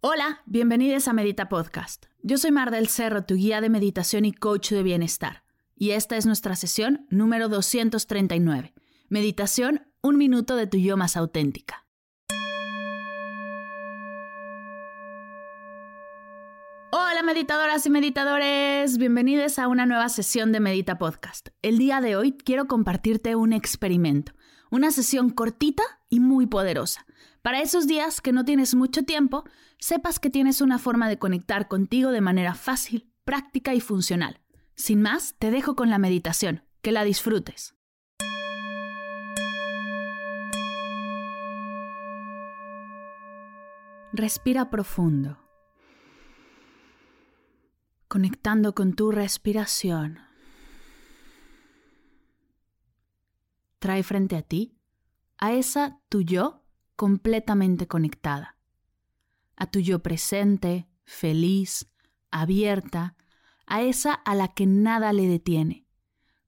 Hola, bienvenidos a Medita Podcast. Yo soy Mar del Cerro, tu guía de meditación y coach de bienestar. Y esta es nuestra sesión número 239. Meditación, un minuto de tu yo más auténtica. Hola meditadoras y meditadores, bienvenidos a una nueva sesión de Medita Podcast. El día de hoy quiero compartirte un experimento, una sesión cortita y muy poderosa. Para esos días que no tienes mucho tiempo, sepas que tienes una forma de conectar contigo de manera fácil, práctica y funcional. Sin más, te dejo con la meditación. Que la disfrutes. Respira profundo, conectando con tu respiración. Trae frente a ti a esa tu yo completamente conectada, a tu yo presente, feliz, abierta, a esa a la que nada le detiene,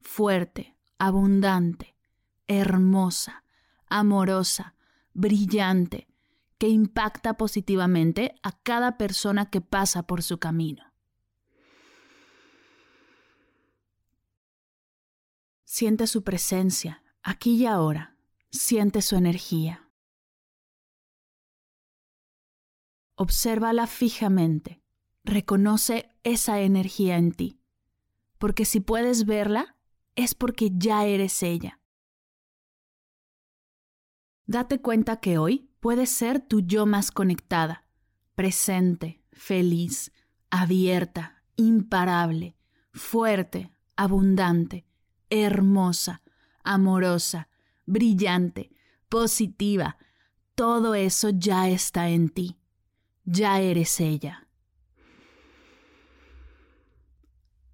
fuerte, abundante, hermosa, amorosa, brillante, que impacta positivamente a cada persona que pasa por su camino. Siente su presencia, aquí y ahora, siente su energía. Obsérvala fijamente. Reconoce esa energía en ti. Porque si puedes verla, es porque ya eres ella. Date cuenta que hoy puedes ser tu yo más conectada, presente, feliz, abierta, imparable, fuerte, abundante, hermosa, amorosa, brillante, positiva. Todo eso ya está en ti ya eres ella.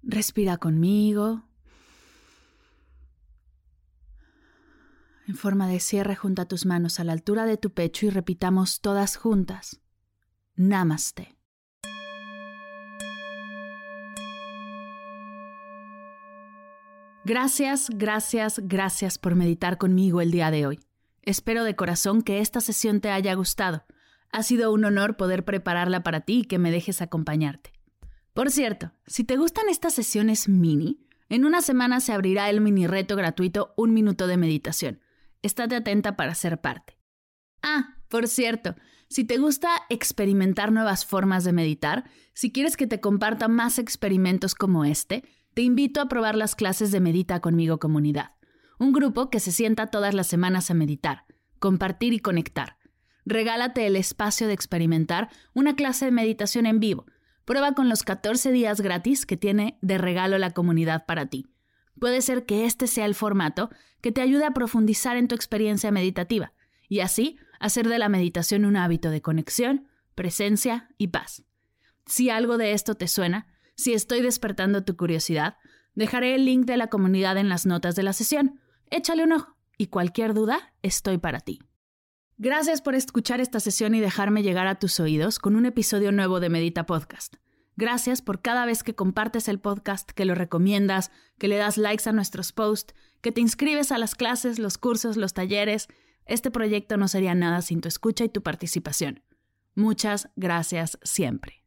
Respira conmigo. En forma de cierre, junta tus manos a la altura de tu pecho y repitamos todas juntas. Namaste. Gracias, gracias, gracias por meditar conmigo el día de hoy. Espero de corazón que esta sesión te haya gustado. Ha sido un honor poder prepararla para ti y que me dejes acompañarte. Por cierto, si te gustan estas sesiones mini, en una semana se abrirá el mini reto gratuito Un Minuto de Meditación. Estate atenta para ser parte. Ah, por cierto, si te gusta experimentar nuevas formas de meditar, si quieres que te comparta más experimentos como este, te invito a probar las clases de Medita conmigo comunidad. Un grupo que se sienta todas las semanas a meditar, compartir y conectar regálate el espacio de experimentar una clase de meditación en vivo. Prueba con los 14 días gratis que tiene de regalo la comunidad para ti. Puede ser que este sea el formato que te ayude a profundizar en tu experiencia meditativa y así hacer de la meditación un hábito de conexión, presencia y paz. Si algo de esto te suena, si estoy despertando tu curiosidad, dejaré el link de la comunidad en las notas de la sesión. Échale un ojo y cualquier duda, estoy para ti. Gracias por escuchar esta sesión y dejarme llegar a tus oídos con un episodio nuevo de Medita Podcast. Gracias por cada vez que compartes el podcast, que lo recomiendas, que le das likes a nuestros posts, que te inscribes a las clases, los cursos, los talleres. Este proyecto no sería nada sin tu escucha y tu participación. Muchas gracias siempre.